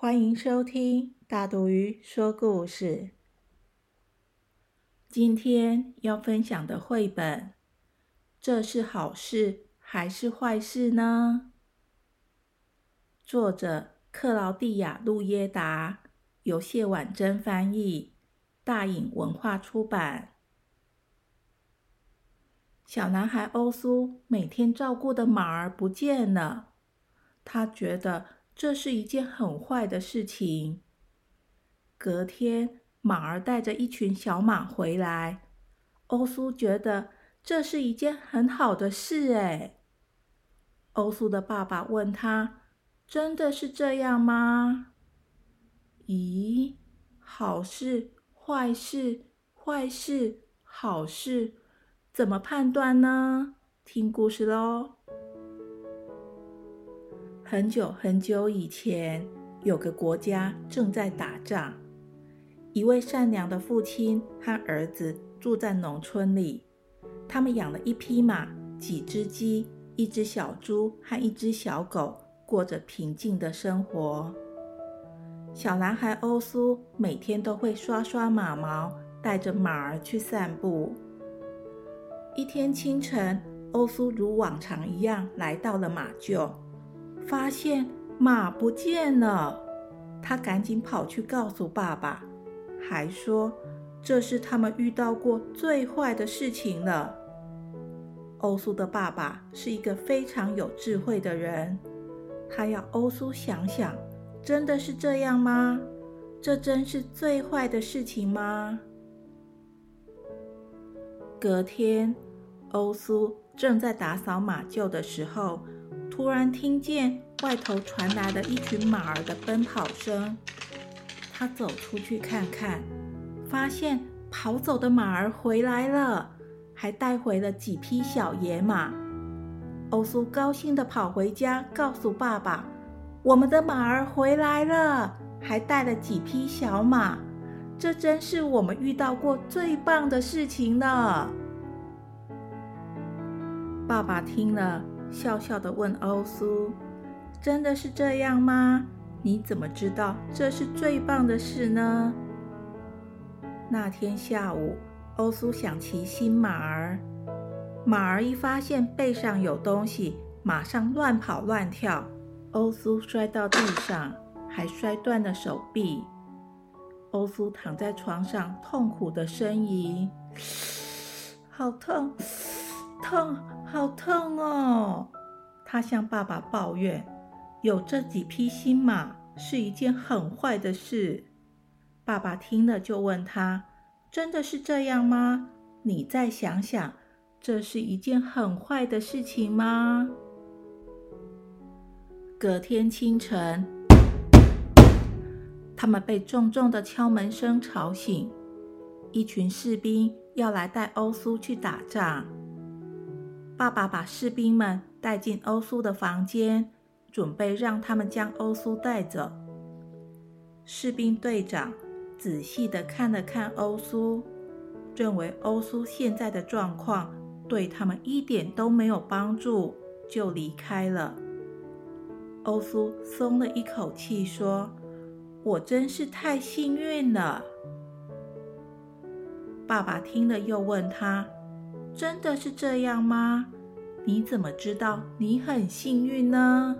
欢迎收听大肚鱼说故事。今天要分享的绘本，这是好事还是坏事呢？作者克劳蒂亚·路耶达，由谢婉珍翻译，大隐文化出版。小男孩欧苏每天照顾的马儿不见了，他觉得。这是一件很坏的事情。隔天，马儿带着一群小马回来，欧苏觉得这是一件很好的事。哎，欧苏的爸爸问他：“真的是这样吗？”咦，好事、坏事、坏事、好事，怎么判断呢？听故事喽。很久很久以前，有个国家正在打仗。一位善良的父亲和儿子住在农村里，他们养了一匹马、几只鸡、一只小猪和一只小狗，过着平静的生活。小男孩欧苏每天都会刷刷马毛，带着马儿去散步。一天清晨，欧苏如往常一样来到了马厩。发现马不见了，他赶紧跑去告诉爸爸，还说这是他们遇到过最坏的事情了。欧苏的爸爸是一个非常有智慧的人，他要欧苏想想，真的是这样吗？这真是最坏的事情吗？隔天，欧苏正在打扫马厩的时候。突然听见外头传来了一群马儿的奔跑声，他走出去看看，发现跑走的马儿回来了，还带回了几匹小野马。欧苏高兴地跑回家，告诉爸爸：“我们的马儿回来了，还带了几匹小马，这真是我们遇到过最棒的事情了。”爸爸听了。笑笑的问欧苏：“真的是这样吗？你怎么知道这是最棒的事呢？”那天下午，欧苏想骑新马儿，马儿一发现背上有东西，马上乱跑乱跳。欧苏摔到地上，还摔断了手臂。欧苏躺在床上，痛苦的呻吟：“好痛！”痛，好痛哦！他向爸爸抱怨，有这几匹新马是一件很坏的事。爸爸听了就问他：“真的是这样吗？你再想想，这是一件很坏的事情吗？”隔天清晨，他们被重重的敲门声吵醒，一群士兵要来带欧苏去打仗。爸爸把士兵们带进欧苏的房间，准备让他们将欧苏带走。士兵队长仔细地看了看欧苏，认为欧苏现在的状况对他们一点都没有帮助，就离开了。欧苏松了一口气，说：“我真是太幸运了。”爸爸听了，又问他。真的是这样吗？你怎么知道你很幸运呢？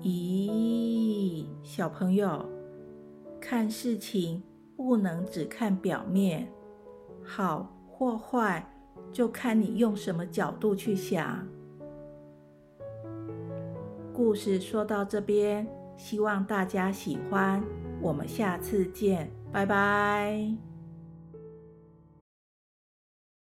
咦，小朋友，看事情不能只看表面，好或坏就看你用什么角度去想。故事说到这边，希望大家喜欢，我们下次见，拜拜。